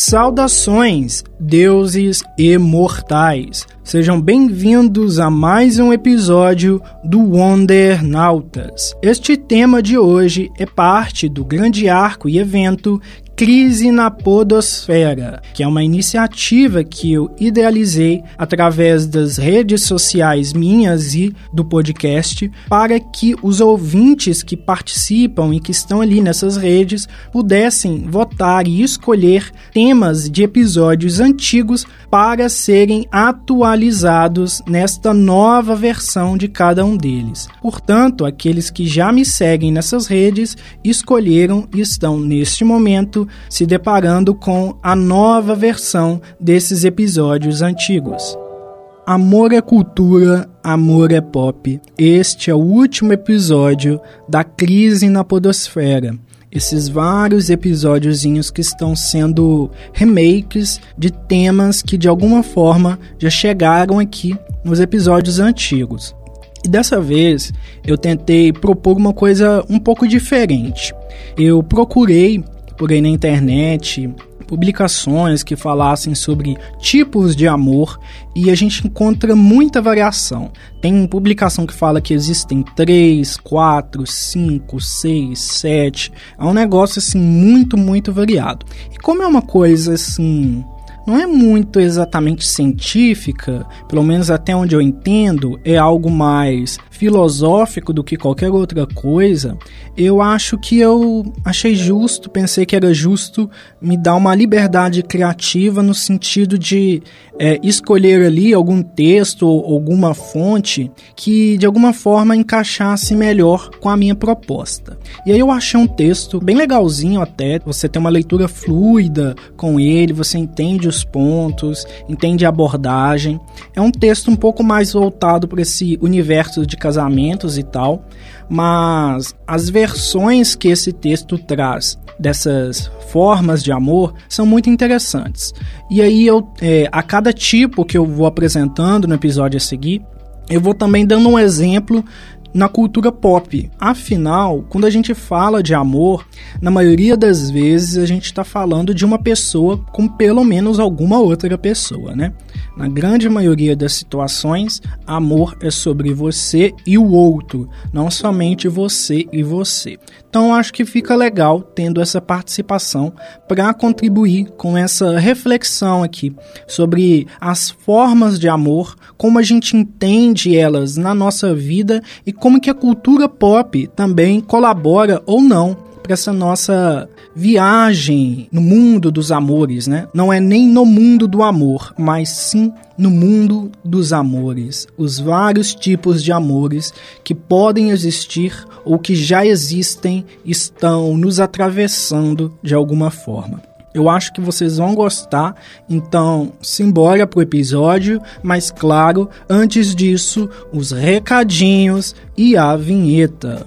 Saudações, deuses imortais! Sejam bem-vindos a mais um episódio do Wonder Nautas. Este tema de hoje é parte do grande arco e evento Crise na Podosfera, que é uma iniciativa que eu idealizei através das redes sociais minhas e do podcast para que os ouvintes que participam e que estão ali nessas redes pudessem votar e escolher temas de episódios antigos para serem atualizados nesta nova versão de cada um deles. Portanto, aqueles que já me seguem nessas redes escolheram e estão neste momento se deparando com a nova versão desses episódios antigos. Amor é cultura, amor é pop. Este é o último episódio da crise na podosfera. Esses vários episódiozinhos que estão sendo remakes de temas que de alguma forma já chegaram aqui nos episódios antigos. E dessa vez eu tentei propor uma coisa um pouco diferente. Eu procurei por aí na internet publicações que falassem sobre tipos de amor e a gente encontra muita variação. Tem publicação que fala que existem três, quatro, cinco, seis, sete. É um negócio assim muito, muito variado. E como é uma coisa assim não é muito exatamente científica, pelo menos até onde eu entendo, é algo mais filosófico do que qualquer outra coisa, eu acho que eu achei justo, pensei que era justo me dar uma liberdade criativa no sentido de é, escolher ali algum texto ou alguma fonte que de alguma forma encaixasse melhor com a minha proposta. E aí eu achei um texto bem legalzinho até, você tem uma leitura fluida com ele, você entende os pontos, entende a abordagem. É um texto um pouco mais voltado para esse universo de casamentos e tal, mas as versões que esse texto traz dessas formas de amor são muito interessantes. E aí eu, é, a cada tipo que eu vou apresentando no episódio a seguir, eu vou também dando um exemplo na cultura pop. Afinal, quando a gente fala de amor, na maioria das vezes a gente está falando de uma pessoa com pelo menos alguma outra pessoa, né? Na grande maioria das situações, amor é sobre você e o outro, não somente você e você. Então acho que fica legal tendo essa participação para contribuir com essa reflexão aqui sobre as formas de amor, como a gente entende elas na nossa vida e como que a cultura pop também colabora ou não para essa nossa viagem no mundo dos amores, né? Não é nem no mundo do amor, mas sim no mundo dos amores, os vários tipos de amores que podem existir ou que já existem estão nos atravessando de alguma forma. Eu acho que vocês vão gostar, então simbora pro episódio, mas claro, antes disso, os recadinhos e a vinheta.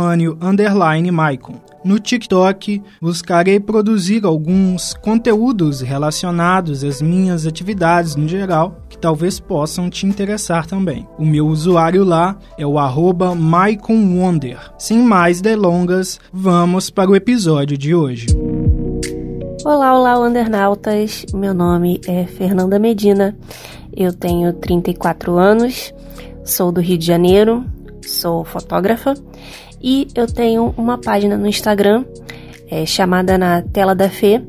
Epifânio Maicon. No TikTok, buscarei produzir alguns conteúdos relacionados às minhas atividades no geral, que talvez possam te interessar também. O meu usuário lá é o arroba Wonder. Sem mais delongas, vamos para o episódio de hoje. Olá, olá, Wondernautas. Meu nome é Fernanda Medina. Eu tenho 34 anos, sou do Rio de Janeiro, sou fotógrafa e eu tenho uma página no Instagram é, chamada Na Tela da Fê,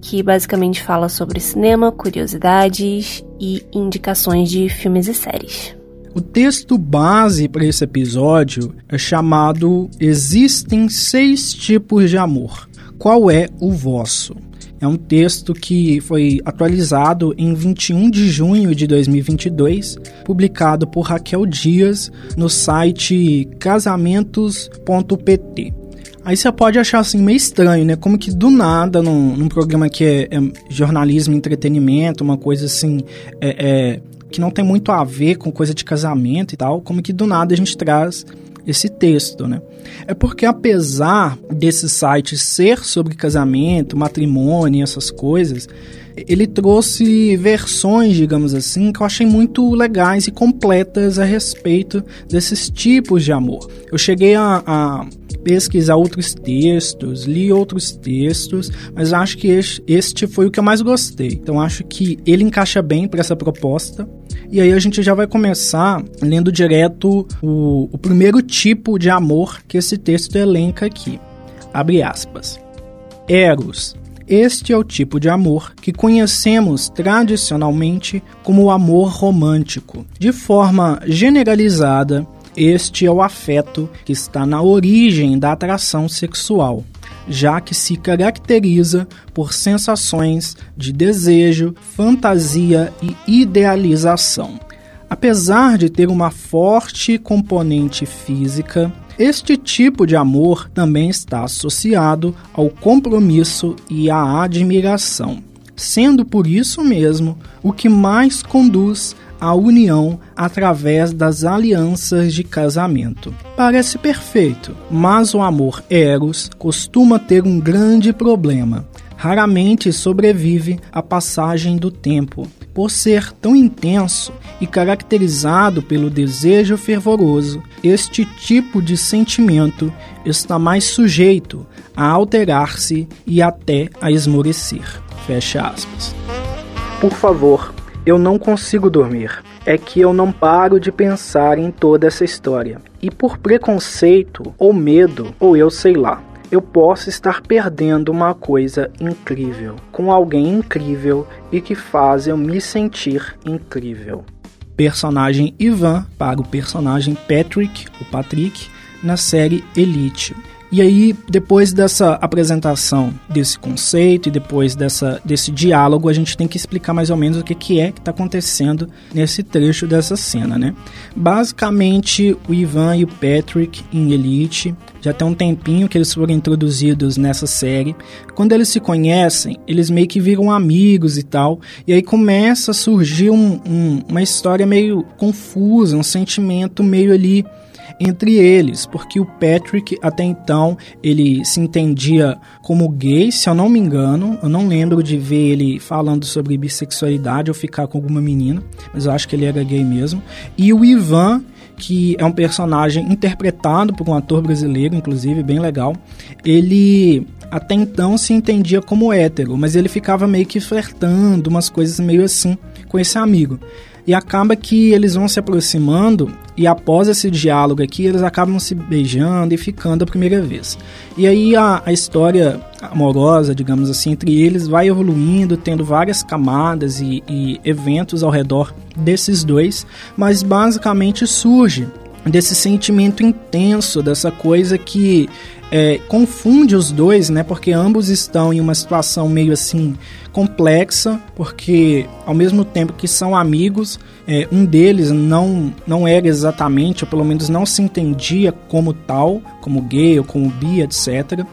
que basicamente fala sobre cinema, curiosidades e indicações de filmes e séries. O texto base para esse episódio é chamado Existem seis tipos de amor. Qual é o vosso? É um texto que foi atualizado em 21 de junho de 2022, publicado por Raquel Dias no site casamentos.pt. Aí você pode achar assim meio estranho, né? Como que do nada, num, num programa que é, é, jornalismo, entretenimento, uma coisa assim, é, é, que não tem muito a ver com coisa de casamento e tal, como que do nada a gente traz esse texto, né? É porque apesar desse site ser sobre casamento, matrimônio, essas coisas, ele trouxe versões, digamos assim, que eu achei muito legais e completas a respeito desses tipos de amor. Eu cheguei a, a pesquisar outros textos, li outros textos, mas acho que este, foi o que eu mais gostei. Então acho que ele encaixa bem para essa proposta. E aí a gente já vai começar lendo direto o, o primeiro tipo de amor que esse texto elenca aqui. Abre aspas. Eros. Este é o tipo de amor que conhecemos tradicionalmente como o amor romântico. De forma generalizada, este é o afeto que está na origem da atração sexual, já que se caracteriza por sensações de desejo, fantasia e idealização. Apesar de ter uma forte componente física, este tipo de amor também está associado ao compromisso e à admiração, sendo por isso mesmo o que mais conduz a união através das alianças de casamento. Parece perfeito, mas o amor Eros costuma ter um grande problema. Raramente sobrevive à passagem do tempo, por ser tão intenso e caracterizado pelo desejo fervoroso, este tipo de sentimento está mais sujeito a alterar-se e até a esmorecer. Fecha aspas. Por favor, eu não consigo dormir. É que eu não paro de pensar em toda essa história. E por preconceito, ou medo, ou eu sei lá, eu posso estar perdendo uma coisa incrível com alguém incrível e que faz eu me sentir incrível. Personagem Ivan para o personagem Patrick, o Patrick, na série Elite. E aí, depois dessa apresentação desse conceito e depois dessa, desse diálogo, a gente tem que explicar mais ou menos o que, que é que está acontecendo nesse trecho dessa cena, né? Basicamente, o Ivan e o Patrick em Elite já tem um tempinho que eles foram introduzidos nessa série. Quando eles se conhecem, eles meio que viram amigos e tal. E aí começa a surgir um, um, uma história meio confusa, um sentimento meio ali entre eles, porque o Patrick até então ele se entendia como gay, se eu não me engano, eu não lembro de ver ele falando sobre bissexualidade ou ficar com alguma menina, mas eu acho que ele era gay mesmo. E o Ivan, que é um personagem interpretado por um ator brasileiro, inclusive, bem legal. Ele até então se entendia como hétero, mas ele ficava meio que flertando, umas coisas meio assim com esse amigo. E acaba que eles vão se aproximando e após esse diálogo aqui, eles acabam se beijando e ficando a primeira vez. E aí a, a história amorosa, digamos assim, entre eles vai evoluindo, tendo várias camadas e, e eventos ao redor desses dois, mas basicamente surge desse sentimento intenso, dessa coisa que é, confunde os dois, né? Porque ambos estão em uma situação meio assim complexa, porque ao mesmo tempo que são amigos, é, um deles não, não era exatamente, ou pelo menos não se entendia como tal, como gay ou como bi, etc.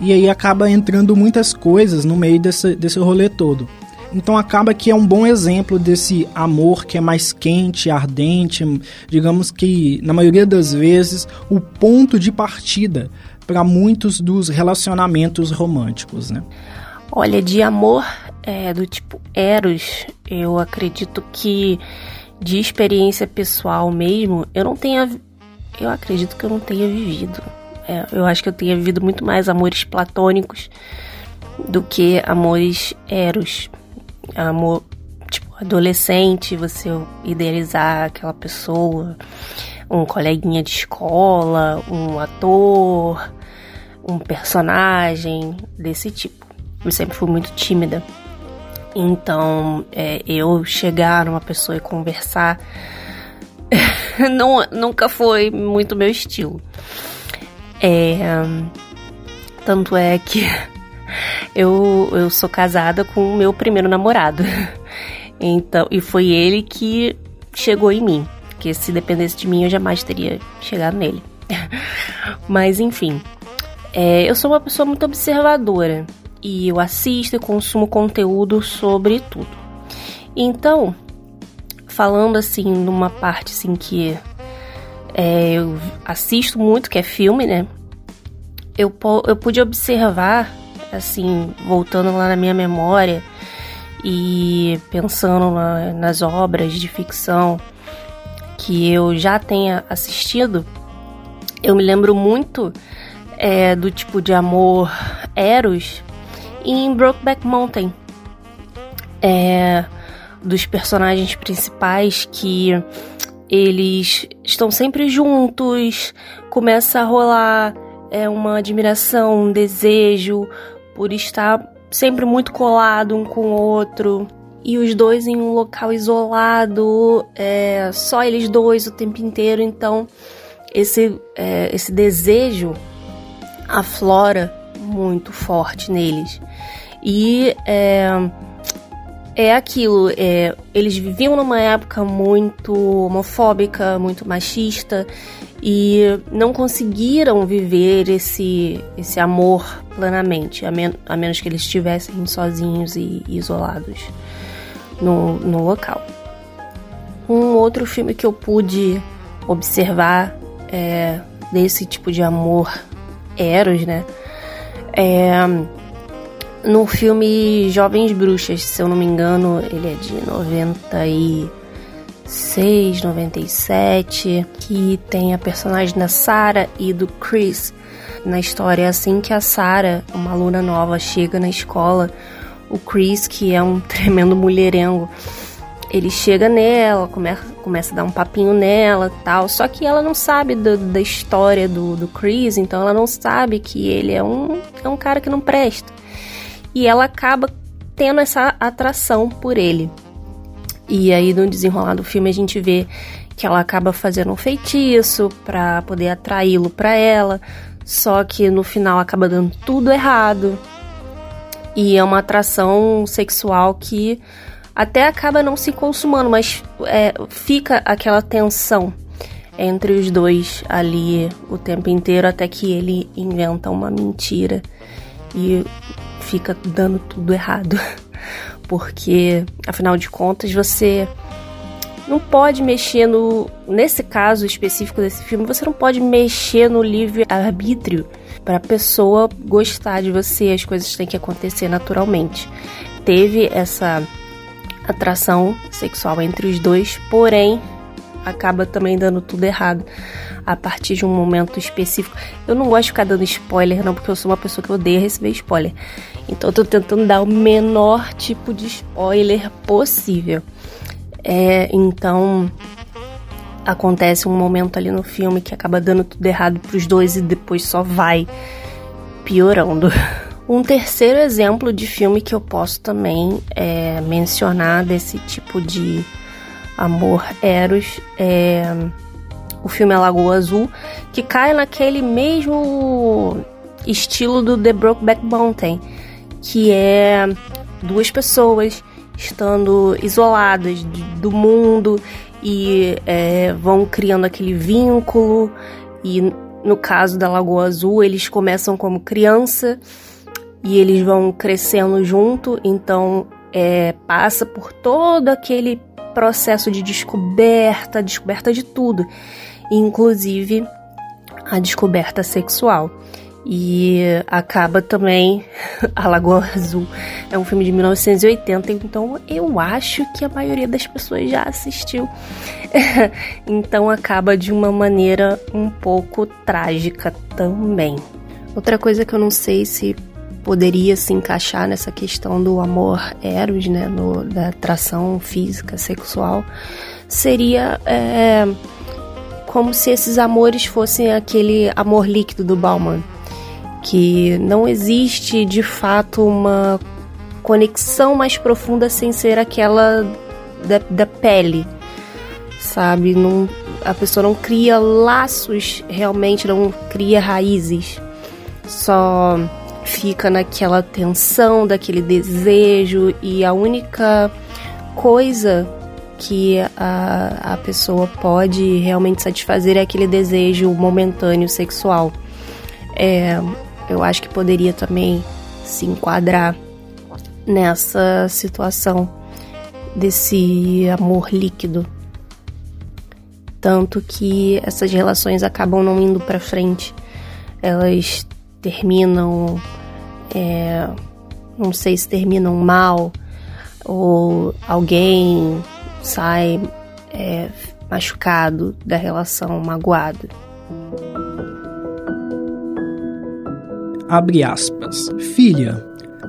E aí acaba entrando muitas coisas no meio desse, desse rolê todo. Então acaba que é um bom exemplo desse amor que é mais quente, ardente, digamos que na maioria das vezes o ponto de partida para muitos dos relacionamentos românticos, né? Olha, de amor é, do tipo Eros, eu acredito que de experiência pessoal mesmo, eu não tenha. Eu acredito que eu não tenha vivido. É, eu acho que eu tenha vivido muito mais amores platônicos do que amores eros. Amor, tipo, adolescente, você idealizar aquela pessoa, um coleguinha de escola, um ator, um personagem desse tipo. Eu sempre fui muito tímida. Então, é, eu chegar numa pessoa e conversar não, nunca foi muito meu estilo. É, tanto é que eu, eu sou casada com o meu primeiro namorado. Então, e foi ele que chegou em mim. Porque se dependesse de mim, eu jamais teria chegado nele. Mas enfim, é, eu sou uma pessoa muito observadora e eu assisto e consumo conteúdo sobre tudo. Então, falando assim numa parte assim que é, eu assisto muito, que é filme, né? Eu, eu pude observar, assim, voltando lá na minha memória e pensando na, nas obras de ficção que eu já tenha assistido, eu me lembro muito é, do tipo de amor Eros em Brokeback Mountain. É, dos personagens principais que eles estão sempre juntos, começa a rolar é, uma admiração, um desejo por estar sempre muito colado um com o outro. E os dois em um local isolado, é, só eles dois o tempo inteiro. Então, esse, é, esse desejo aflora muito forte neles. E é, é aquilo, é, eles viviam numa época muito homofóbica, muito machista e não conseguiram viver esse, esse amor plenamente, a, men a menos que eles estivessem sozinhos e, e isolados no, no local. Um outro filme que eu pude observar é, desse tipo de amor eros, né? É, no filme Jovens Bruxas, se eu não me engano, ele é de 96, 97, que tem a personagem da Sarah e do Chris. Na história é assim que a Sarah, uma aluna nova, chega na escola, o Chris, que é um tremendo mulherengo, ele chega nela, começa, começa a dar um papinho nela tal. Só que ela não sabe do, da história do, do Chris, então ela não sabe que ele é um, é um cara que não presta e ela acaba tendo essa atração por ele. E aí no desenrolar do filme a gente vê que ela acaba fazendo um feitiço para poder atraí-lo para ela, só que no final acaba dando tudo errado. E é uma atração sexual que até acaba não se consumando, mas é, fica aquela tensão entre os dois ali o tempo inteiro até que ele inventa uma mentira e fica dando tudo errado. Porque, afinal de contas, você não pode mexer no. Nesse caso específico desse filme, você não pode mexer no livre-arbítrio para a pessoa gostar de você. As coisas têm que acontecer naturalmente. Teve essa atração sexual entre os dois, porém acaba também dando tudo errado a partir de um momento específico. Eu não gosto de ficar dando spoiler, não, porque eu sou uma pessoa que odeia receber spoiler. Então eu tô tentando dar o menor tipo de spoiler possível. É, então acontece um momento ali no filme que acaba dando tudo errado pros dois e depois só vai piorando. Um terceiro exemplo de filme que eu posso também é, mencionar desse tipo de amor eros é o filme A Lagoa Azul, que cai naquele mesmo estilo do The Brokeback Mountain, que é duas pessoas estando isoladas do mundo e é, vão criando aquele vínculo. E no caso da Lagoa Azul, eles começam como criança e eles vão crescendo junto, então é, passa por todo aquele processo de descoberta, descoberta de tudo inclusive a descoberta sexual. E acaba também A Lagoa Azul. É um filme de 1980, então eu acho que a maioria das pessoas já assistiu. então acaba de uma maneira um pouco trágica também. Outra coisa que eu não sei se poderia se encaixar nessa questão do amor eros, né, no, da atração física, sexual, seria é, como se esses amores fossem aquele amor líquido do Bauman, que não existe de fato uma conexão mais profunda sem ser aquela da, da pele, sabe? Não, a pessoa não cria laços realmente, não cria raízes, só fica naquela tensão, daquele desejo e a única coisa que a, a pessoa pode realmente satisfazer é aquele desejo momentâneo sexual. É, eu acho que poderia também se enquadrar nessa situação desse amor líquido. Tanto que essas relações acabam não indo para frente. Elas terminam, é, não sei se terminam mal, ou alguém sai é, machucado da relação, magoado. Abre aspas. Filha,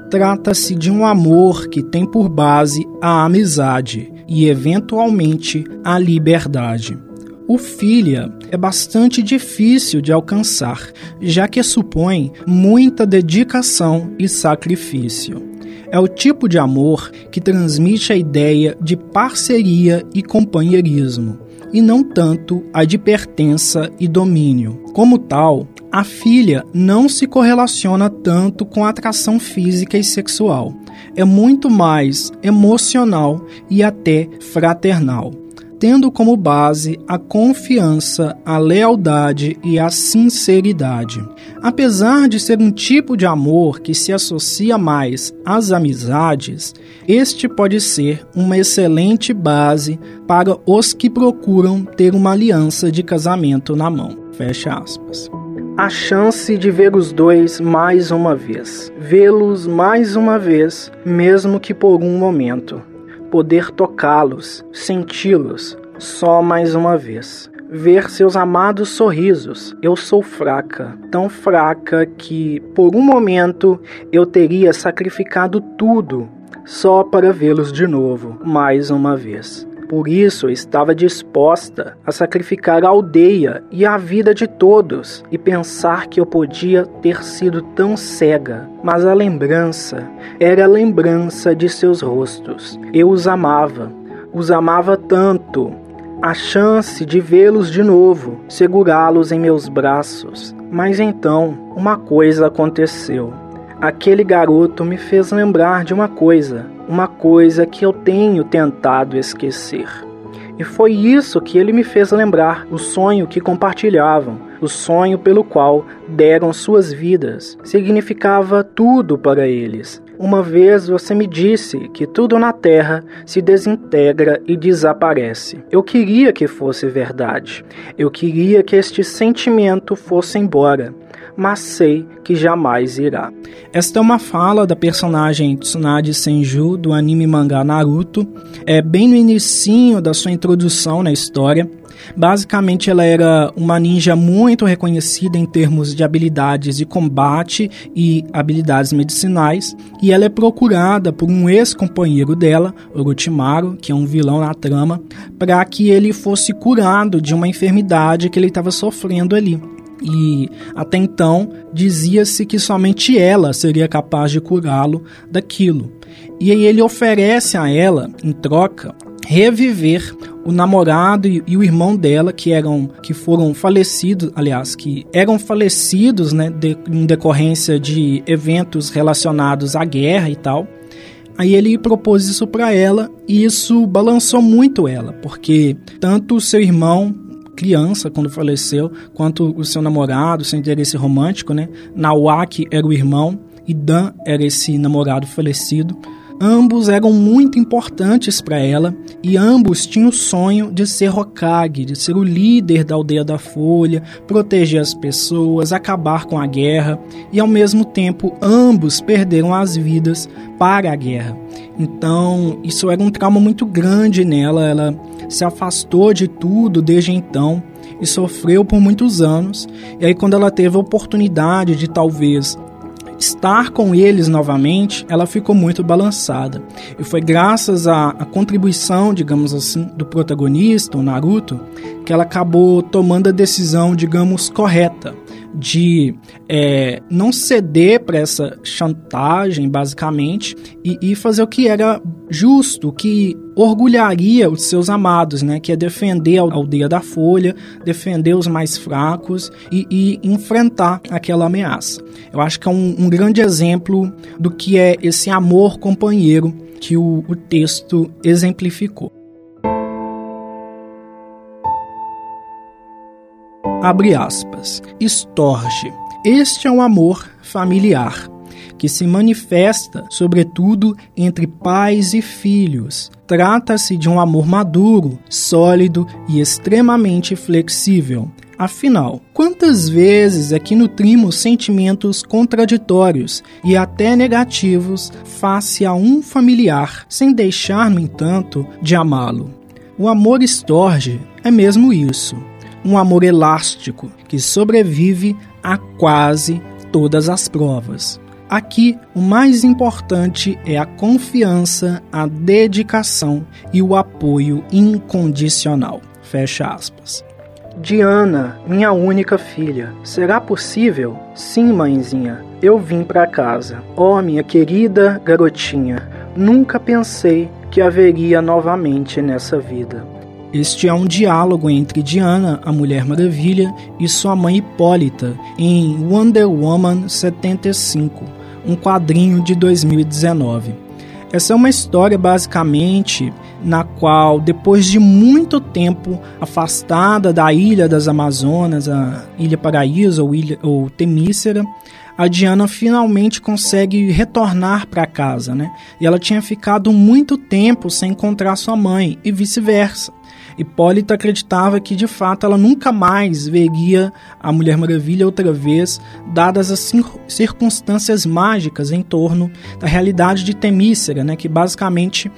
trata-se de um amor que tem por base a amizade e, eventualmente, a liberdade. O filha é bastante difícil de alcançar, já que supõe muita dedicação e sacrifício. É o tipo de amor que transmite a ideia de parceria e companheirismo, e não tanto a de pertença e domínio. Como tal, a filha não se correlaciona tanto com a atração física e sexual. É muito mais emocional e até fraternal tendo como base a confiança, a lealdade e a sinceridade. Apesar de ser um tipo de amor que se associa mais às amizades, este pode ser uma excelente base para os que procuram ter uma aliança de casamento na mão. Fecha aspas. A chance de ver os dois mais uma vez, vê-los mais uma vez, mesmo que por um momento poder tocá-los, senti-los, só mais uma vez. Ver seus amados sorrisos. Eu sou fraca, tão fraca que, por um momento, eu teria sacrificado tudo só para vê-los de novo, mais uma vez. Por isso estava disposta a sacrificar a aldeia e a vida de todos e pensar que eu podia ter sido tão cega. Mas a lembrança era a lembrança de seus rostos. Eu os amava, os amava tanto. A chance de vê-los de novo, segurá-los em meus braços. Mas então, uma coisa aconteceu. Aquele garoto me fez lembrar de uma coisa uma coisa que eu tenho tentado esquecer. E foi isso que ele me fez lembrar, o sonho que compartilhavam, o sonho pelo qual deram suas vidas. Significava tudo para eles. Uma vez você me disse que tudo na Terra se desintegra e desaparece. Eu queria que fosse verdade. Eu queria que este sentimento fosse embora mas sei que jamais irá. Esta é uma fala da personagem Tsunade Senju do anime mangá Naruto, é bem no inicinho da sua introdução na história. Basicamente, ela era uma ninja muito reconhecida em termos de habilidades de combate e habilidades medicinais, e ela é procurada por um ex-companheiro dela, Orochimaru, que é um vilão na trama, para que ele fosse curado de uma enfermidade que ele estava sofrendo ali e até então dizia-se que somente ela seria capaz de curá-lo daquilo. E aí ele oferece a ela, em troca, reviver o namorado e, o irmão dela que eram que foram falecidos, aliás, que eram falecidos, né, de, em decorrência de eventos relacionados à guerra e tal. Aí ele propôs isso para ela e isso balançou muito ela, porque tanto o seu irmão criança quando faleceu, quanto o seu namorado, seu interesse romântico, né? Nawaki era o irmão e Dan era esse namorado falecido. Ambos eram muito importantes para ela e ambos tinham o sonho de ser Hokage, de ser o líder da aldeia da Folha, proteger as pessoas, acabar com a guerra e ao mesmo tempo ambos perderam as vidas para a guerra. Então, isso era um trauma muito grande nela, ela se afastou de tudo desde então e sofreu por muitos anos. E aí, quando ela teve a oportunidade de talvez estar com eles novamente, ela ficou muito balançada. E foi graças à, à, contribuição, digamos assim, do protagonista, o Naruto, que ela acabou tomando a decisão, digamos, correta. De é, não ceder para essa chantagem, basicamente, e, e, fazer o que era justo, que orgulharia os seus amados, né? Que é defender a aldeia da Folha, defender os mais fracos e, e enfrentar aquela ameaça. Eu acho que é um, um, grande exemplo do que é esse amor companheiro que o, o texto exemplificou. Abre aspas, estorge. Este é um amor familiar, que se manifesta, sobretudo, entre pais e filhos. Trata-se de um amor maduro, sólido e extremamente flexível. Afinal, quantas vezes é que nutrimos sentimentos contraditórios e até negativos face a um familiar, sem deixar, no entanto, de amá-lo? O amor estorge é mesmo isso um amor elástico que sobrevive a quase todas as provas. Aqui, o mais importante é a confiança, a dedicação e o apoio incondicional. Fecha aspas. Diana, minha única filha, será possível? Sim, mãezinha, eu vim para casa. Oh, minha querida garotinha, nunca pensei que haveria novamente nessa vida. Este é um diálogo entre Diana, a Mulher Maravilha, e sua mãe Hipólita em Wonder Woman 75, um quadrinho de 2019. Essa é uma história basicamente na qual, depois de muito tempo afastada da Ilha das Amazonas, a Ilha Paraíso ou, ilha, ou Temícera, a Diana finalmente consegue retornar para casa, né? E ela tinha ficado muito tempo sem encontrar sua mãe e vice-versa. Hipólita acreditava que de fato ela nunca mais veria a Mulher Maravilha outra vez, dadas as circunstâncias mágicas em torno da realidade de Temícera, né, que basicamente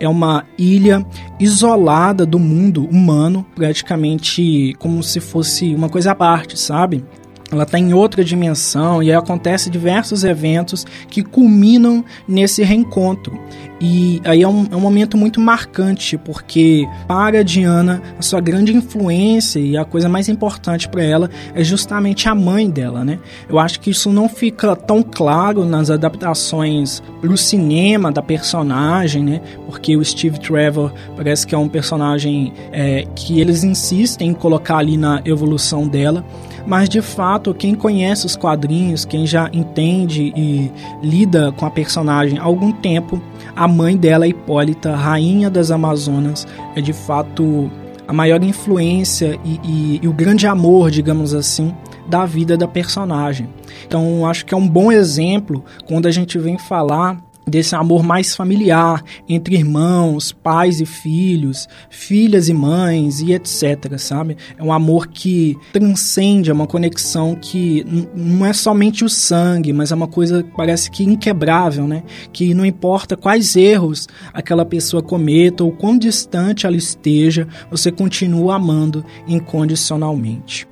é uma ilha isolada do mundo humano, praticamente como se fosse uma coisa à parte, sabe? ela está em outra dimensão e acontece diversos eventos que culminam nesse reencontro. E aí é um, é um momento muito marcante, porque para a Diana, a sua grande influência e a coisa mais importante para ela é justamente a mãe dela, né? Eu acho que isso não fica tão claro nas adaptações para o cinema da personagem, né? Porque o Steve Trevor parece que é um personagem é, que eles insistem em colocar ali na evolução dela mas de fato, quem conhece os quadrinhos, quem já entende e lida com a personagem há algum tempo, a mãe dela, Hipólita, rainha das Amazonas, é de fato a maior influência e, e, e o grande amor, digamos assim, da vida da personagem. Então, acho que é um bom exemplo quando a gente vem falar desse amor mais familiar entre irmãos, pais e filhos, filhas e mães e etc, sabe? É um amor que transcende, é uma conexão que não é somente o sangue, mas é uma coisa parece que inquebrável, né? Que não importa quais erros aquela pessoa cometa ou quão distante ela esteja, você continua amando incondicionalmente.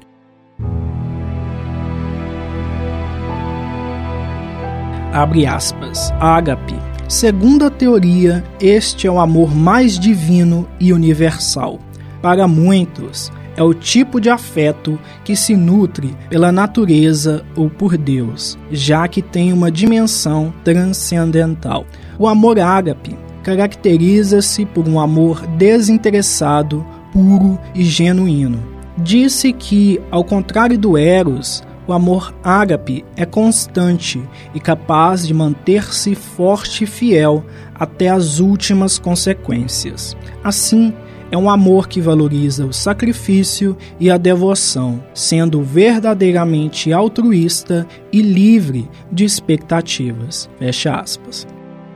Abre aspas, ágape. Segundo a teoria, este é o amor mais divino e universal. Para muitos, é o tipo de afeto que se nutre pela natureza ou por Deus, já que tem uma dimensão transcendental. O amor ágape caracteriza-se por um amor desinteressado, puro e genuíno. Disse que, ao contrário do Eros, o amor ágape é constante e capaz de manter-se forte e fiel até as últimas consequências. Assim, é um amor que valoriza o sacrifício e a devoção, sendo verdadeiramente altruísta e livre de expectativas. Fecha aspas.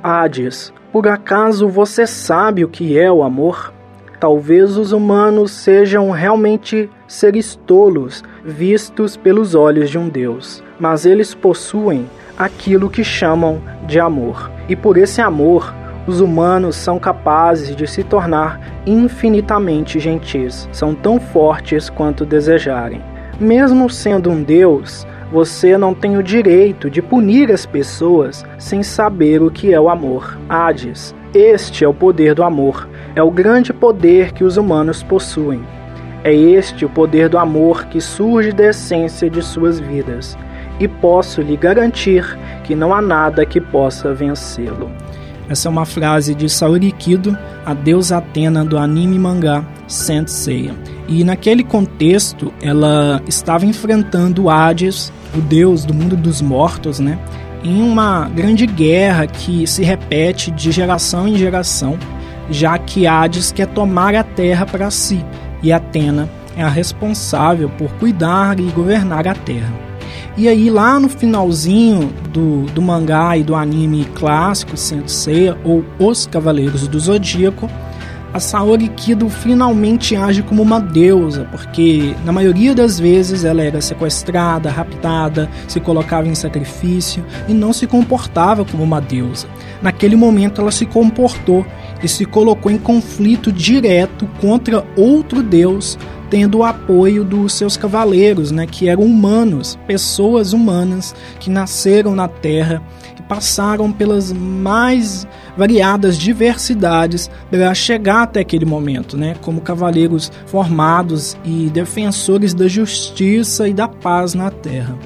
Hades, por acaso você sabe o que é o amor? Talvez os humanos sejam realmente seres tolos vistos pelos olhos de um Deus, mas eles possuem aquilo que chamam de amor. E por esse amor, os humanos são capazes de se tornar infinitamente gentis, são tão fortes quanto desejarem. Mesmo sendo um Deus, você não tem o direito de punir as pessoas sem saber o que é o amor. Hades, este é o poder do amor, é o grande poder que os humanos possuem. É este o poder do amor que surge da essência de suas vidas, e posso lhe garantir que não há nada que possa vencê-lo. Essa é uma frase de Saori Kido, a deusa Atena do anime mangá Saint Seiya. E naquele contexto, ela estava enfrentando Hades, o deus do mundo dos mortos, né? Em uma grande guerra que se repete de geração em geração, já que Hades quer tomar a terra para si e Atena é a responsável por cuidar e governar a terra. E aí lá no finalzinho do, do mangá e do anime clássico Sensei ou Os Cavaleiros do Zodíaco, a Saori Kido finalmente age como uma deusa, porque na maioria das vezes ela era sequestrada, raptada, se colocava em sacrifício e não se comportava como uma deusa. Naquele momento ela se comportou e se colocou em conflito direto contra outro deus tendo o apoio dos seus cavaleiros, né, que eram humanos, pessoas humanas que nasceram na Terra e passaram pelas mais variadas diversidades para chegar até aquele momento, né, como cavaleiros formados e defensores da justiça e da paz na Terra.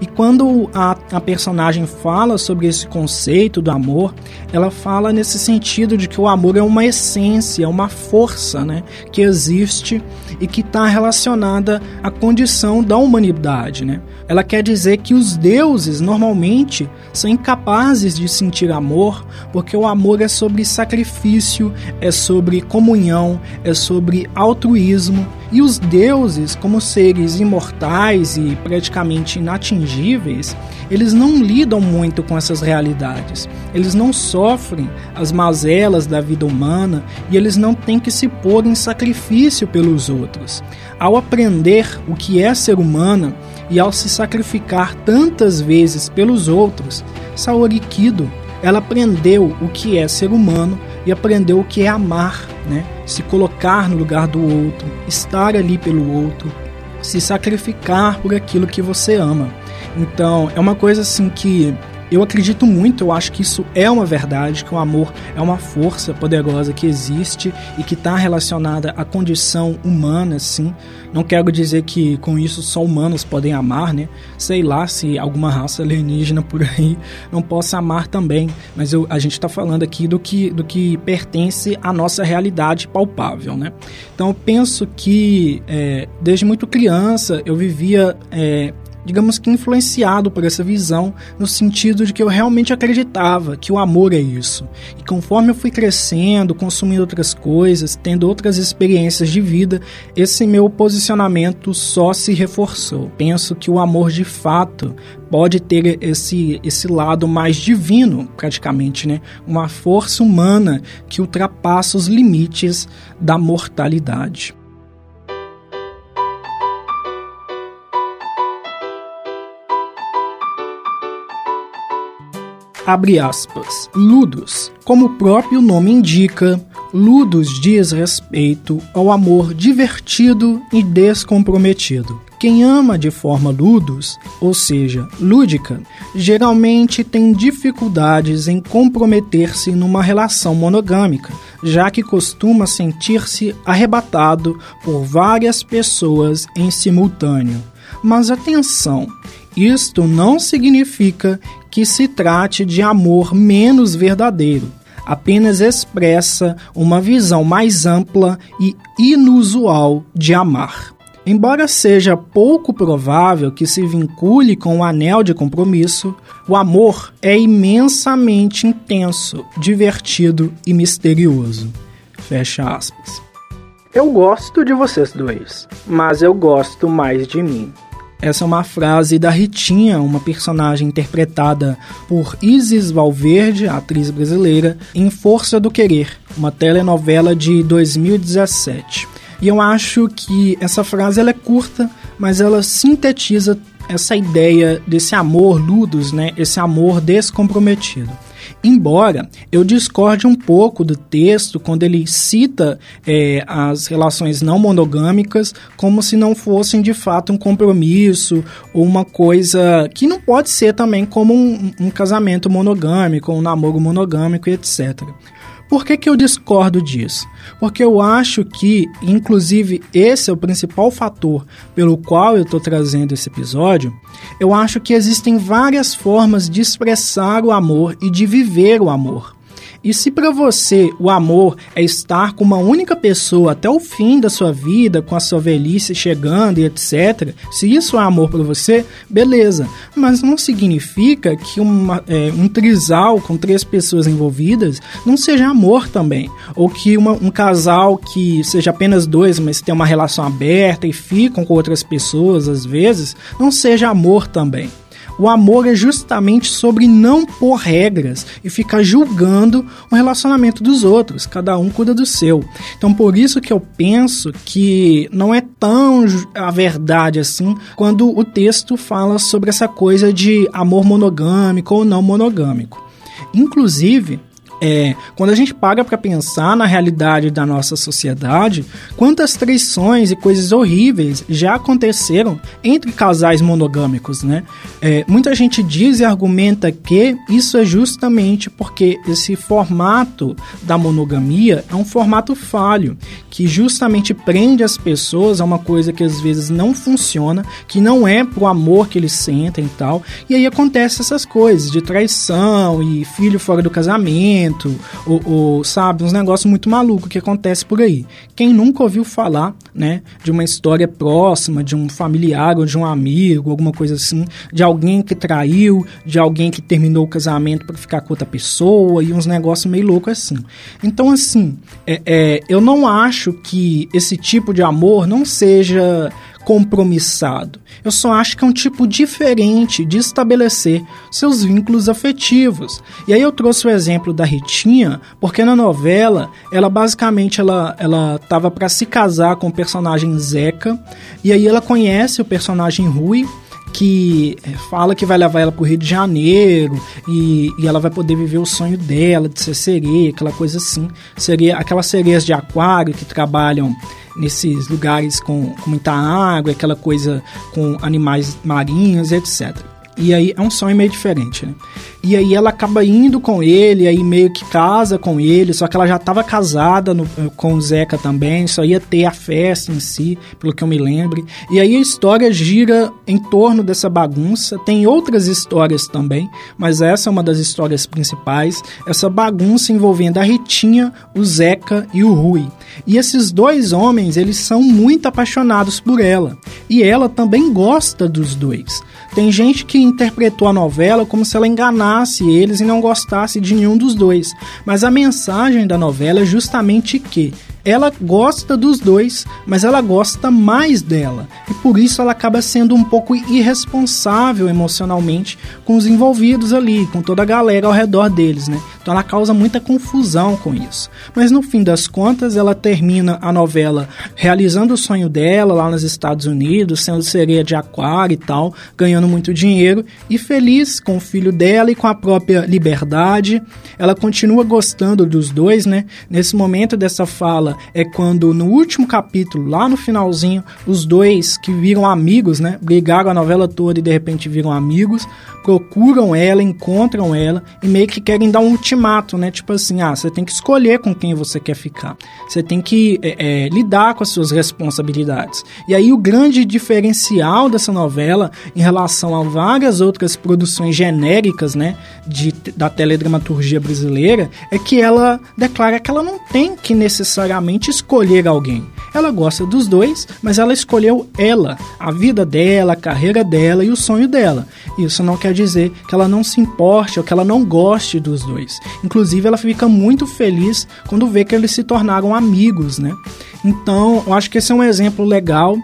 E quando a, a personagem fala sobre esse conceito do amor, ela fala nesse sentido de que o amor é uma essência, é uma força né, que existe e que está relacionada à condição da humanidade. Né? Ela quer dizer que os deuses normalmente são incapazes de sentir amor, porque o amor é sobre sacrifício, é sobre comunhão, é sobre altruísmo. E os deuses, como seres imortais e praticamente inatingíveis, eles não lidam muito com essas realidades. Eles não sofrem as mazelas da vida humana e eles não têm que se pôr em sacrifício pelos outros. Ao aprender o que é ser humano e ao se sacrificar tantas vezes pelos outros, Saori Kido, ela aprendeu o que é ser humano e aprendeu o que é amar, né? Se colocar no lugar do outro, estar ali pelo outro, se sacrificar por aquilo que você ama. Então, é uma coisa assim que eu acredito muito, eu acho que isso é uma verdade, que o amor é uma força poderosa que existe e que está relacionada à condição humana, sim. Não quero dizer que com isso só humanos podem amar, né? Sei lá se alguma raça alienígena por aí não possa amar também, mas eu, a gente está falando aqui do que, do que pertence à nossa realidade palpável, né? Então eu penso que é, desde muito criança eu vivia é, digamos que influenciado por essa visão, no sentido de que eu realmente acreditava que o amor é isso. E conforme eu fui crescendo, consumindo outras coisas, tendo outras experiências de vida, esse meu posicionamento só se reforçou. Penso que o amor de fato pode ter esse, esse lado mais divino, praticamente, né? Uma força humana que ultrapassa os limites da mortalidade. Abre aspas. Ludos. Como o próprio nome indica, Ludos diz respeito ao amor divertido e descomprometido. Quem ama de forma ludos, ou seja, lúdica, geralmente tem dificuldades em comprometer-se numa relação monogâmica, já que costuma sentir-se arrebatado por várias pessoas em simultâneo. Mas atenção, isto não significa que se trate de amor menos verdadeiro, apenas expressa uma visão mais ampla e inusual de amar. Embora seja pouco provável que se vincule com o um anel de compromisso, o amor é imensamente intenso, divertido e misterioso. Fecha aspas. Eu gosto de vocês dois, mas eu gosto mais de mim. Essa é uma frase da Ritinha, uma personagem interpretada por Isis Valverde, atriz brasileira, em Força do Querer, uma telenovela de 2017. E eu acho que essa frase ela é curta, mas ela sintetiza essa ideia desse amor ludos, né? Esse amor descomprometido. Embora eu discorde um pouco do texto quando ele cita é, as relações não monogâmicas como se não fossem de fato um compromisso ou uma coisa que não pode ser também como um, um casamento monogâmico, um namoro monogâmico, etc. Por que, que eu discordo disso? Porque eu acho que, inclusive, esse é o principal fator pelo qual eu estou trazendo esse episódio. Eu acho que existem várias formas de expressar o amor e de viver o amor. E se para você o amor é estar com uma única pessoa até o fim da sua vida, com a sua velhice chegando e etc., se isso é amor para você, beleza. Mas não significa que uma, é, um trisal com três pessoas envolvidas não seja amor também. Ou que uma, um casal que seja apenas dois, mas tem uma relação aberta e ficam com outras pessoas às vezes, não seja amor também. O amor é justamente sobre não pôr regras e ficar julgando o relacionamento dos outros. Cada um cuida do seu. Então, por isso que eu penso que não é tão a verdade assim quando o texto fala sobre essa coisa de amor monogâmico ou não monogâmico. Inclusive, é, quando a gente paga para pensar na realidade da nossa sociedade, quantas traições e coisas horríveis já aconteceram entre casais monogâmicos, né? É, muita gente diz e argumenta que isso é justamente porque esse formato da monogamia é um formato falho, que justamente prende as pessoas a uma coisa que às vezes não funciona, que não é pro amor que eles sentem e tal, e aí acontece essas coisas de traição e filho fora do casamento ou, ou sabe, uns negócios muito malucos que acontece por aí. Quem nunca ouviu falar, né, de uma história próxima, de um familiar ou de um amigo, alguma coisa assim, de alguém que traiu, de alguém que terminou o casamento para ficar com outra pessoa e uns negócios meio loucos assim. Então, assim, é, é, eu não acho que esse tipo de amor não seja compromissado. Eu só acho que é um tipo diferente de estabelecer seus vínculos afetivos. E aí eu trouxe o exemplo da Ritinha, porque na novela, ela basicamente ela ela tava para se casar com o personagem Zeca, e aí ela conhece o personagem Rui, que é, fala que vai levar ela pro Rio de Janeiro e, e ela vai poder viver o sonho dela de ser sereia, aquela coisa assim. Seria aquelas sereias de aquário que trabalham nesses lugares com, com muita água, aquela coisa com animais marinhos, etc. E aí é um sonho meio diferente, né? E aí ela acaba indo com ele, aí meio que casa com ele, só que ela já estava casada no, com o Zeca também, só ia ter a festa em si, pelo que eu me lembre. E aí a história gira em torno dessa bagunça. Tem outras histórias também, mas essa é uma das histórias principais. Essa bagunça envolvendo a Ritinha, o Zeca e o Rui. E esses dois homens, eles são muito apaixonados por ela. E ela também gosta dos dois. Tem gente que interpretou a novela como se ela enganasse eles e não gostasse de nenhum dos dois. Mas a mensagem da novela é justamente que ela gosta dos dois, mas ela gosta mais dela. E por isso ela acaba sendo um pouco irresponsável emocionalmente com os envolvidos ali, com toda a galera ao redor deles, né? Então ela causa muita confusão com isso. Mas no fim das contas, ela termina a novela realizando o sonho dela lá nos Estados Unidos, sendo sereia de aquário e tal, ganhando muito dinheiro e feliz com o filho dela e com a própria liberdade. Ela continua gostando dos dois, né? Nesse momento dessa fala, é quando no último capítulo, lá no finalzinho, os dois que viram amigos, né? Brigaram a novela toda e de repente viram amigos, procuram ela, encontram ela e meio que querem dar um ultimato, né? Tipo assim, ah, você tem que escolher com quem você quer ficar. Você tem que é, é, lidar com as suas responsabilidades. E aí o grande diferencial dessa novela em relação a várias outras produções genéricas, né? De, da teledramaturgia brasileira, é que ela declara que ela não tem que necessariamente escolher alguém. Ela gosta dos dois, mas ela escolheu ela, a vida dela, a carreira dela e o sonho dela. Isso não quer dizer que ela não se importe ou que ela não goste dos dois. Inclusive, ela fica muito feliz quando vê que eles se tornaram amigos, né? Então, eu acho que esse é um exemplo legal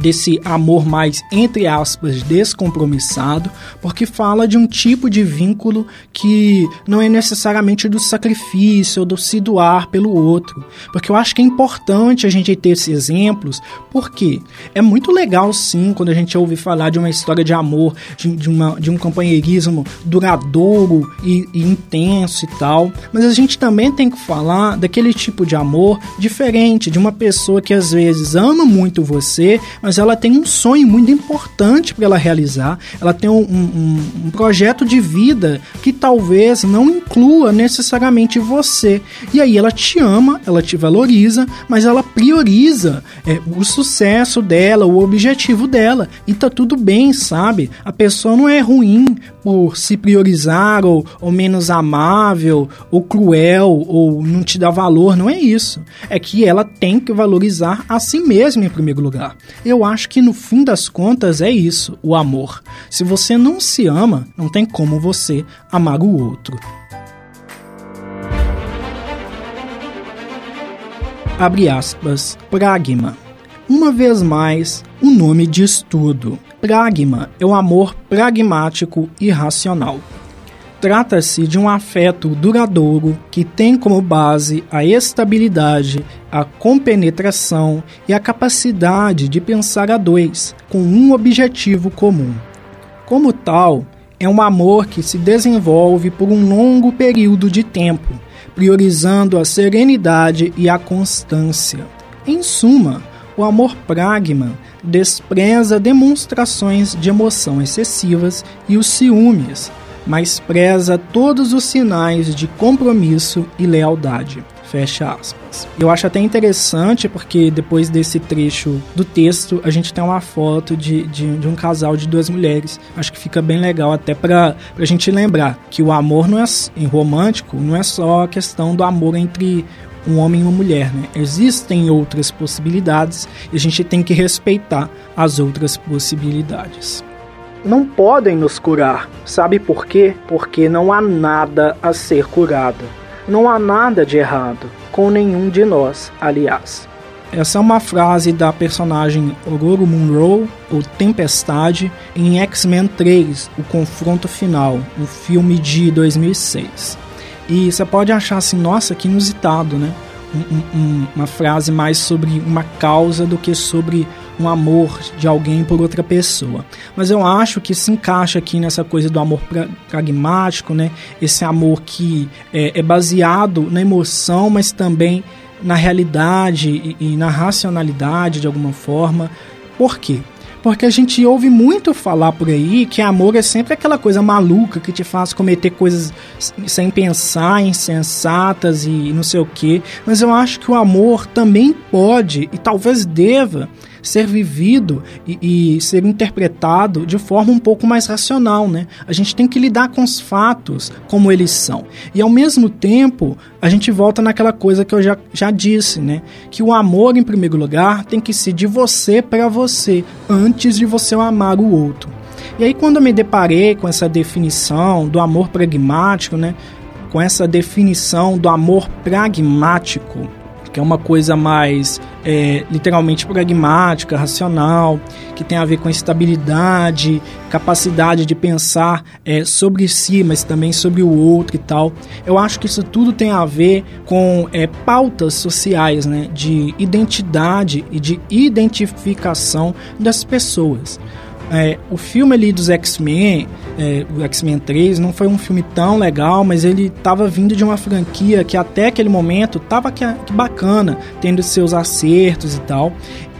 desse amor mais, entre aspas, descompromissado, porque fala de um tipo de vínculo que não é necessariamente do sacrifício ou do se doar pelo outro. Porque eu acho que é importante a gente ter esses exemplos, porque é muito legal, sim, quando a gente ouve falar de uma história de amor, de, de, uma, de um companheirismo duradouro e, e intenso e tal, mas a gente também tem que falar daquele tipo de amor diferente, de uma pessoa que às vezes ama muito você, mas ela tem um sonho muito importante para ela realizar. Ela tem um, um, um, projeto de vida que talvez não inclua necessariamente você. E aí ela te ama, ela te valoriza, mas ela prioriza é, o sucesso dela, o objetivo dela. E tá tudo bem, sabe? A pessoa não é ruim por se priorizar ou, ou menos amável ou cruel ou não te dar valor, não é isso. É que ela tem que valorizar a si mesma em primeiro lugar. Eu acho que no fim das contas é isso, o amor. Se você não se ama, não tem como você amar o outro. Abre aspas, pragma. Uma vez mais, o nome diz tudo. Pragma é o amor pragmático e racional. Trata-se de um afeto duradouro que tem como base a estabilidade, a compenetração e a capacidade de pensar a dois, com um objetivo comum. Como tal, é um amor que se desenvolve por um longo período de tempo, priorizando a serenidade e a constância. Em suma, o amor pragma despreza demonstrações de emoção excessivas e os ciúmes, mas preza todos os sinais de compromisso e lealdade. Fecha aspas. Eu acho até interessante porque depois desse trecho do texto a gente tem uma foto de, de, de um casal de duas mulheres. Acho que fica bem legal até para a gente lembrar que o amor não é em romântico, não é só a questão do amor entre um homem e uma mulher, né? Existem outras possibilidades e a gente tem que respeitar as outras possibilidades não podem nos curar. Sabe por quê? Porque não há nada a ser curado. Não há nada de errado com nenhum de nós, aliás. Essa é uma frase da personagem Aurora Monroe, ou Tempestade, em X-Men 3, O Confronto Final, um filme de 2006. E você pode achar assim, nossa, que inusitado, né? Um, um, uma frase mais sobre uma causa do que sobre um amor de alguém por outra pessoa. Mas eu acho que se encaixa aqui nessa coisa do amor pra, pragmático, né? Esse amor que é, é, baseado na emoção, mas também na realidade e, e na racionalidade de alguma forma. Por quê? Porque a gente ouve muito falar por aí que amor é sempre aquela coisa maluca que te faz cometer coisas sem pensar, insensatas e não sei o que. Mas eu acho que o amor também pode e talvez deva ser vivido e, e, ser interpretado de forma um pouco mais racional, né? A gente tem que lidar com os fatos como eles são. E ao mesmo tempo, a gente volta naquela coisa que eu já, já disse, né? Que o amor, em primeiro lugar, tem que ser de você para você, antes de você amar o outro. E aí, quando eu me deparei com essa definição do amor pragmático, né? Com essa definição do amor pragmático, que é uma coisa mais é, literalmente pragmática, racional, que tem a ver com estabilidade, capacidade de pensar é, sobre si, mas também sobre o outro e tal. Eu acho que isso tudo tem a ver com é, pautas sociais, né, de identidade e de identificação das pessoas. É, o filme ali dos X-Men, é, o X-Men 3, não foi um filme tão legal, mas ele estava vindo de uma franquia que até aquele momento estava que, que bacana, tendo seus acertos e tal.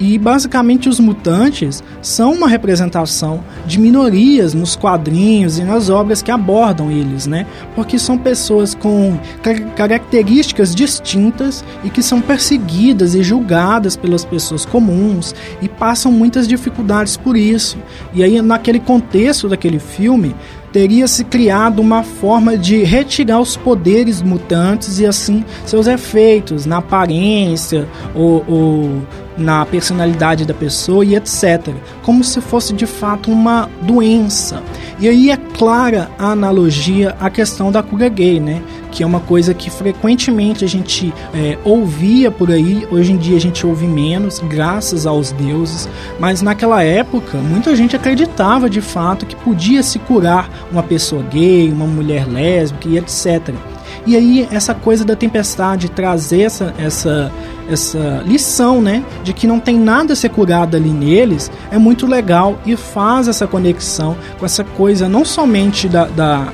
E basicamente os mutantes são uma representação de minorias nos quadrinhos e nas obras que abordam eles, né? Porque são pessoas com características distintas e que são perseguidas e julgadas pelas pessoas comuns e passam muitas dificuldades por isso. E aí naquele contexto daquele filme, teria se criado uma forma de retirar os poderes mutantes e assim seus efeitos na aparência ou, ou na personalidade da pessoa e etc. Como se fosse de fato uma doença. E aí é clara a analogia à questão da cura gay, né? Que é uma coisa que frequentemente a gente é, ouvia por aí, hoje em dia a gente ouve menos, graças aos deuses, mas naquela época muita gente acreditava de fato que podia se curar uma pessoa gay, uma mulher lésbica e etc. E aí essa coisa da tempestade trazer essa, essa, essa lição, né, de que não tem nada a ser curado ali neles, é muito legal e faz essa conexão com essa coisa não somente da, da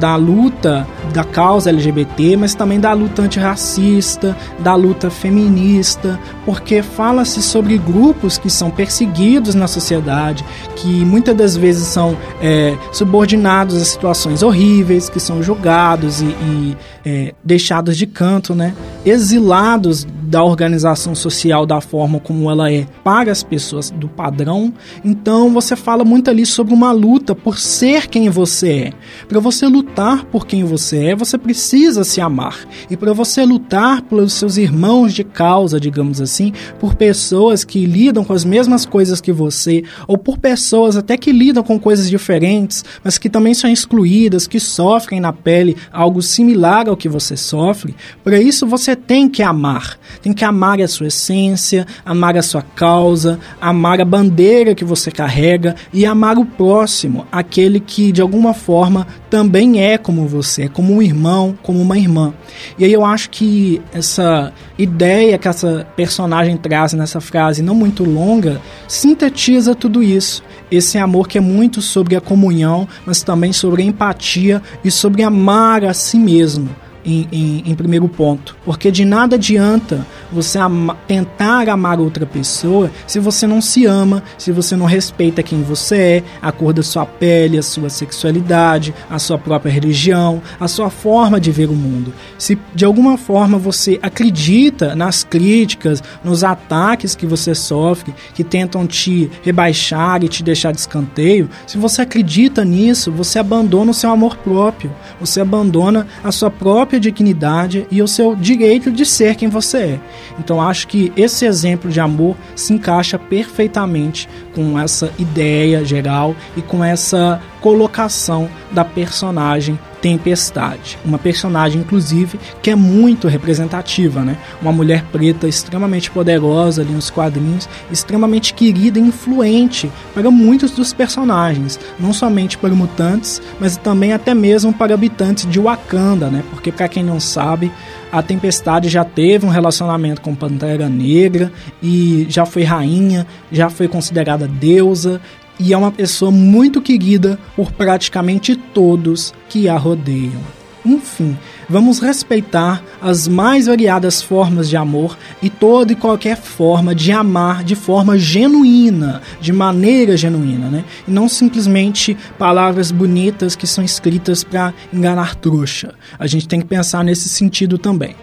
da luta da causa LGBT, mas também da luta antirracista, da luta feminista, porque fala-se sobre grupos que são perseguidos na sociedade, que muitas das vezes são é, subordinados a situações horríveis, que são julgados e, e é, deixados de canto, né? exilados da organização social da forma como ela é para as pessoas do padrão. Então você fala muito ali sobre uma luta por ser quem você é. Para você lutar por quem você é, você precisa se amar. E para você lutar pelos seus irmãos de causa, digamos assim, por pessoas que lidam com as mesmas coisas que você, ou por pessoas até que lidam com coisas diferentes, mas que também são excluídas, que sofrem na pele algo similar ao que você sofre, para isso você tem que amar. Tem que amar a sua essência, amar a sua causa, amar a bandeira que você carrega e amar o próximo, aquele que de alguma forma também é como você, como um irmão, como uma irmã. E aí eu acho que essa ideia que essa personagem traz nessa frase não muito longa sintetiza tudo isso. Esse amor que é muito sobre a comunhão, mas também sobre a empatia e sobre amar a si mesmo em, em, em, primeiro ponto. Porque de nada adianta você ama, tentar amar outra pessoa se você não se ama, se você não respeita quem você é, a cor da sua pele, a sua sexualidade, a sua própria religião, a sua forma de ver o mundo. Se de alguma forma você acredita nas críticas, nos ataques que você sofre, que tentam te rebaixar e te deixar de escanteio, se você acredita nisso, você abandona o seu amor próprio, você abandona a sua própria própria dignidade e o seu direito de ser quem você é. Então acho que esse exemplo de amor se encaixa perfeitamente com essa ideia geral e com essa colocação da personagem Tempestade. Uma personagem, inclusive, que é muito representativa, né? Uma mulher preta extremamente poderosa ali nos quadrinhos, extremamente querida e influente para muitos dos personagens, não somente para mutantes, mas também até mesmo para habitantes de Wakanda, né? Porque, para quem não sabe, a Tempestade já teve um relacionamento com Pantera Negra e já foi rainha, já foi considerada deusa e é uma pessoa muito querida por praticamente todos que a rodeiam. Enfim, vamos respeitar as mais variadas formas de amor e toda e qualquer forma de amar de forma genuína, de maneira genuína, né? E não simplesmente palavras bonitas que são escritas para enganar trouxa. A gente tem que pensar nesse sentido também.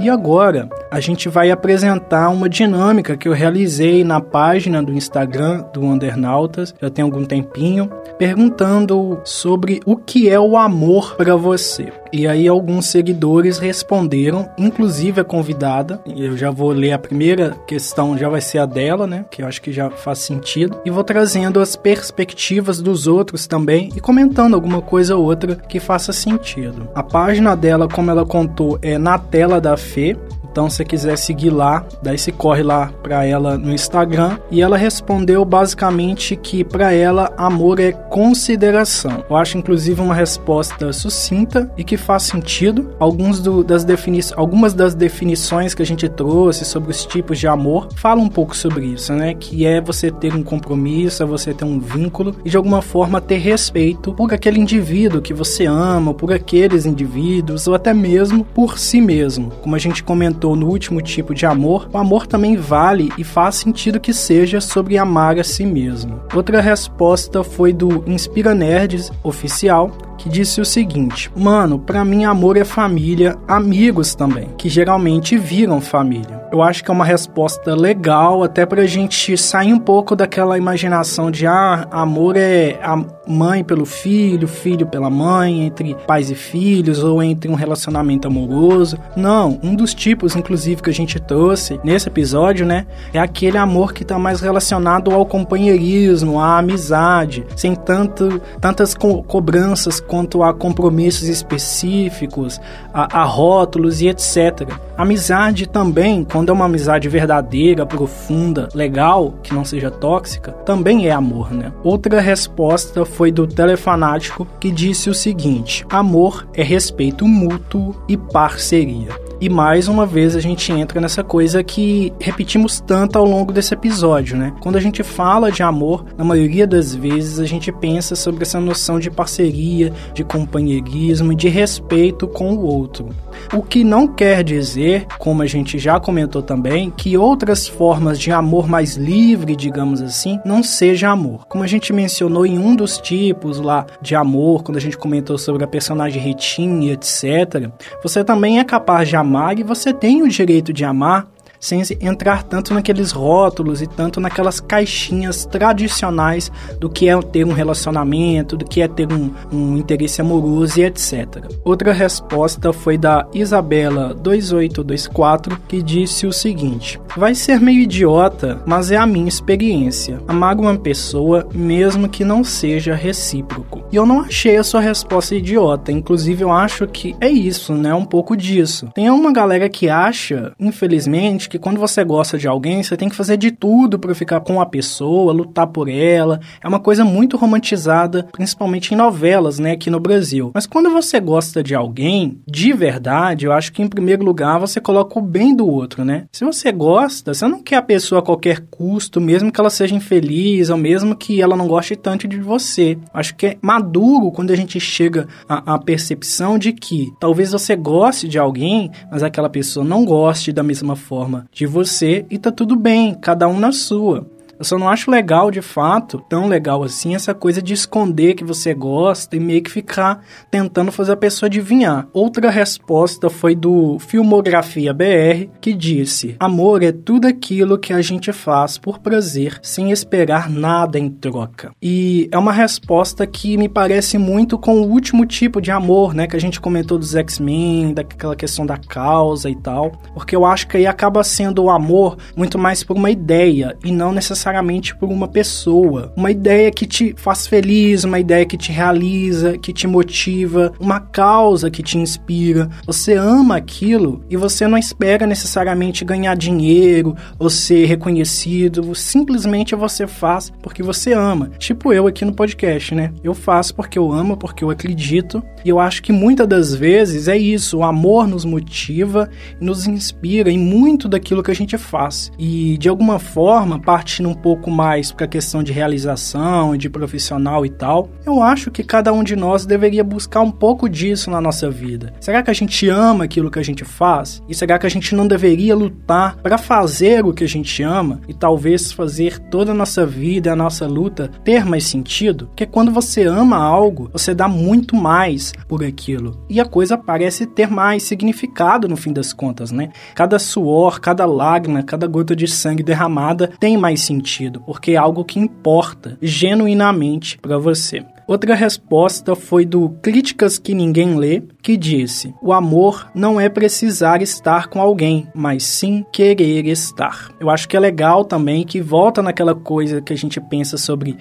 E agora a gente vai apresentar uma dinâmica que eu realizei na página do Instagram do Undernautas, já tem algum tempinho, perguntando sobre o que é o amor para você. E aí alguns seguidores responderam, inclusive a convidada. Eu já vou ler a primeira questão, já vai ser a dela, né? Que eu acho que já faz sentido. E vou trazendo as perspectivas dos outros também e comentando alguma coisa ou outra que faça sentido. A página dela, como ela contou, é na tela da Fê. Então, se você quiser seguir lá, daí se corre lá para ela no Instagram. E ela respondeu basicamente que para ela amor é consideração. Eu acho inclusive uma resposta sucinta e que faz sentido. Alguns do, das defini algumas das definições que a gente trouxe sobre os tipos de amor falam um pouco sobre isso, né? Que é você ter um compromisso, é você ter um vínculo e de alguma forma ter respeito por aquele indivíduo que você ama, por aqueles indivíduos ou até mesmo por si mesmo. Como a gente comentou comentou no último tipo de amor, o amor também vale e faz sentido que seja sobre amar a si mesmo. Outra resposta foi do Inspira Nerds oficial, que disse o seguinte: Mano, para mim amor é família, amigos também, que geralmente viram família. Eu acho que é uma resposta legal, até pra gente sair um pouco daquela imaginação de ah, amor é a mãe pelo filho, filho pela mãe, entre pais e filhos, ou entre um relacionamento amoroso. Não, um dos tipos, inclusive, que a gente trouxe nesse episódio, né, é aquele amor que tá mais relacionado ao companheirismo, à amizade, sem tanto, tantas co cobranças quanto a compromissos específicos, a, a rótulos e etc. Amizade também, quando é uma amizade verdadeira, profunda, legal, que não seja tóxica, também é amor, né? Outra resposta foi do telefanático que disse o seguinte: amor é respeito mútuo e parceria. E mais uma vez a gente entra nessa coisa que repetimos tanto ao longo desse episódio, né? Quando a gente fala de amor, na maioria das vezes a gente pensa sobre essa noção de parceria, de companheirismo e de respeito com o outro. O que não quer dizer, como a gente já comentou também, que outras formas de amor mais livre, digamos assim, não seja amor. Como a gente mencionou em um dos tipos lá de amor, quando a gente comentou sobre a personagem Ritinha, etc., você também é capaz de amar e você tem o direito de amar sem entrar tanto naqueles rótulos e tanto naquelas caixinhas tradicionais do que é ter um relacionamento, do que é ter um, um interesse amoroso e etc. Outra resposta foi da Isabela 2824, que disse o seguinte: Vai ser meio idiota, mas é a minha experiência. Amar uma pessoa mesmo que não seja recíproco. E eu não achei a sua resposta idiota, inclusive eu acho que é isso, né? Um pouco disso. Tem uma galera que acha, infelizmente, que quando você gosta de alguém, você tem que fazer de tudo para ficar com a pessoa, lutar por ela. É uma coisa muito romantizada, principalmente em novelas, né, aqui no Brasil. Mas quando você gosta de alguém, de verdade, eu acho que em primeiro lugar você coloca o bem do outro, né? Se você gosta, você não quer a pessoa a qualquer custo, mesmo que ela seja infeliz, ou mesmo que ela não goste tanto de você. Acho que é maduro quando a gente chega à, à percepção de que talvez você goste de alguém, mas aquela pessoa não goste da mesma forma de você e tá tudo bem, cada um na sua. Eu só não acho legal, de fato, tão legal assim, essa coisa de esconder que você gosta e meio que ficar tentando fazer a pessoa adivinhar. Outra resposta foi do Filmografia BR, que disse: Amor é tudo aquilo que a gente faz por prazer, sem esperar nada em troca. E é uma resposta que me parece muito com o último tipo de amor, né, que a gente comentou dos X-Men, daquela questão da causa e tal, porque eu acho que aí acaba sendo o amor muito mais por uma ideia e não necessariamente necessariamente por uma pessoa. Uma ideia que te faz feliz, uma ideia que te realiza, que te motiva, uma causa que te inspira. Você ama aquilo e você não espera necessariamente ganhar dinheiro ou ser reconhecido, simplesmente você faz porque você ama. Tipo eu aqui no podcast, né? Eu faço porque eu amo, porque eu acredito. E eu acho que muitas das vezes é isso, o amor nos motiva nos inspira em muito daquilo que a gente faz. E de alguma forma, parte num pouco mais para a questão de realização, de profissional e tal, eu acho que cada um de nós deveria buscar um pouco disso na nossa vida. Será que a gente ama aquilo que a gente faz? E será que a gente não deveria lutar para fazer o que a gente ama e talvez fazer toda a nossa vida, a nossa luta ter mais sentido? Porque quando você ama algo, você dá muito mais por aquilo e a coisa parece ter mais significado no fim das contas, né? Cada suor, cada lágrima, cada gota de sangue derramada tem mais sentido sentido, porque é algo que importa genuinamente para você. Outra resposta foi do Críticas que Ninguém Lê, que disse: O amor não é precisar estar com alguém, mas sim querer estar. Eu acho que é legal também que volta naquela coisa que a gente pensa sobre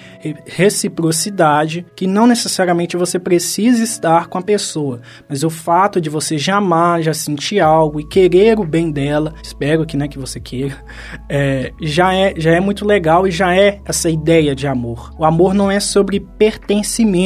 reciprocidade, que não necessariamente você precisa estar com a pessoa, mas o fato de você jamais já sentir algo e querer o bem dela, espero que, né, que você queira, é, já, é, já é muito legal e já é essa ideia de amor. O amor não é sobre pertencimento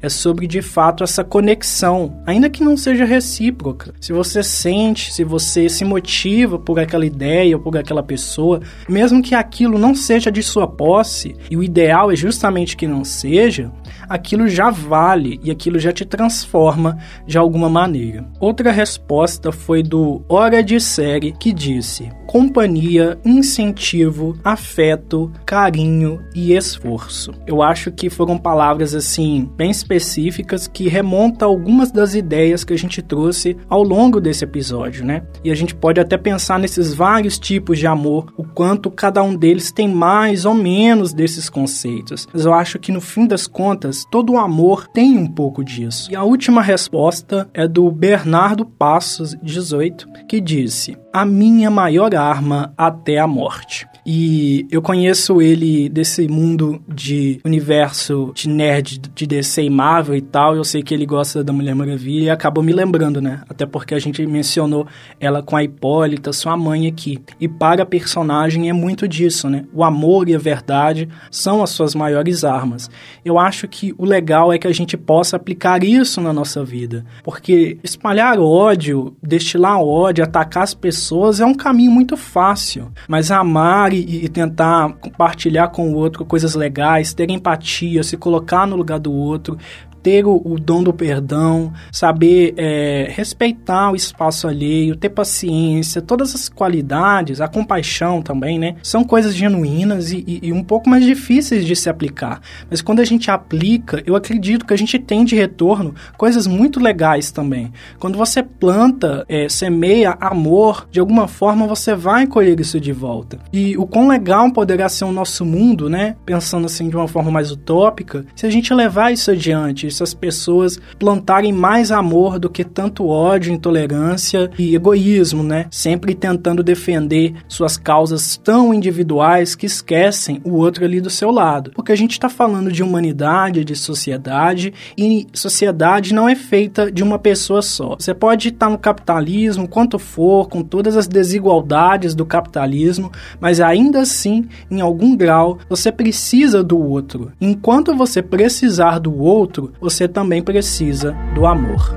é sobre de fato essa conexão, ainda que não seja recíproca. Se você sente, se você se motiva por aquela ideia ou por aquela pessoa, mesmo que aquilo não seja de sua posse, e o ideal é justamente que não seja, aquilo já vale e aquilo já te transforma de alguma maneira. Outra resposta foi do Hora de Série que disse: companhia, incentivo, afeto, carinho e esforço. Eu acho que foram palavras assim bem específicas que remontam algumas das ideias que a gente trouxe ao longo desse episódio, né? E a gente pode até pensar nesses vários tipos de amor, o quanto cada um deles tem mais ou menos desses conceitos. Mas eu acho que no fim das contas, todo amor tem um pouco disso. E a última resposta é do Bernardo Passos, 18, que disse: A minha maior arma até a morte. E eu conheço ele desse mundo de universo de nerd de DC e Marvel e tal. Eu sei que ele gosta da Mulher Maravilha. Acabou me lembrando, né? Até porque a gente mencionou ela com a Hipólita, sua mãe aqui. E para a personagem é muito disso, né? O amor e a verdade são as suas maiores armas. Eu acho que o legal é que a gente possa aplicar isso na nossa vida, porque espalhar ódio, destilar ódio, atacar as pessoas é um caminho muito fácil, mas amar e, e tentar compartilhar com o outro coisas legais, ter empatia, se colocar no lugar do outro, ter o, o dom do perdão, saber é, respeitar o espaço alheio, ter paciência, todas as qualidades, a compaixão também, né? São coisas genuínas e, e, e, um pouco mais difíceis de se aplicar. Mas quando a gente aplica, eu acredito que a gente tem de retorno coisas muito legais também. Quando você planta, é, semeia amor, de alguma forma você vai colher isso de volta. E o quão legal poderá ser o nosso mundo, né? Pensando assim de uma forma mais utópica, se a gente levar isso adiante, essas pessoas plantarem mais amor do que tanto ódio, intolerância e egoísmo, né? Sempre tentando defender suas causas tão individuais que esquecem o outro ali do seu lado. Porque a gente está falando de humanidade, de sociedade, e sociedade não é feita de uma pessoa só. Você pode estar no capitalismo, quanto for, com todas as desigualdades do capitalismo, mas ainda assim, em algum grau, você precisa do outro. Enquanto você precisar do outro, você também precisa do amor.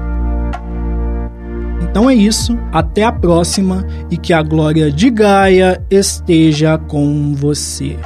Então é isso, até a próxima e que a glória de Gaia esteja com você.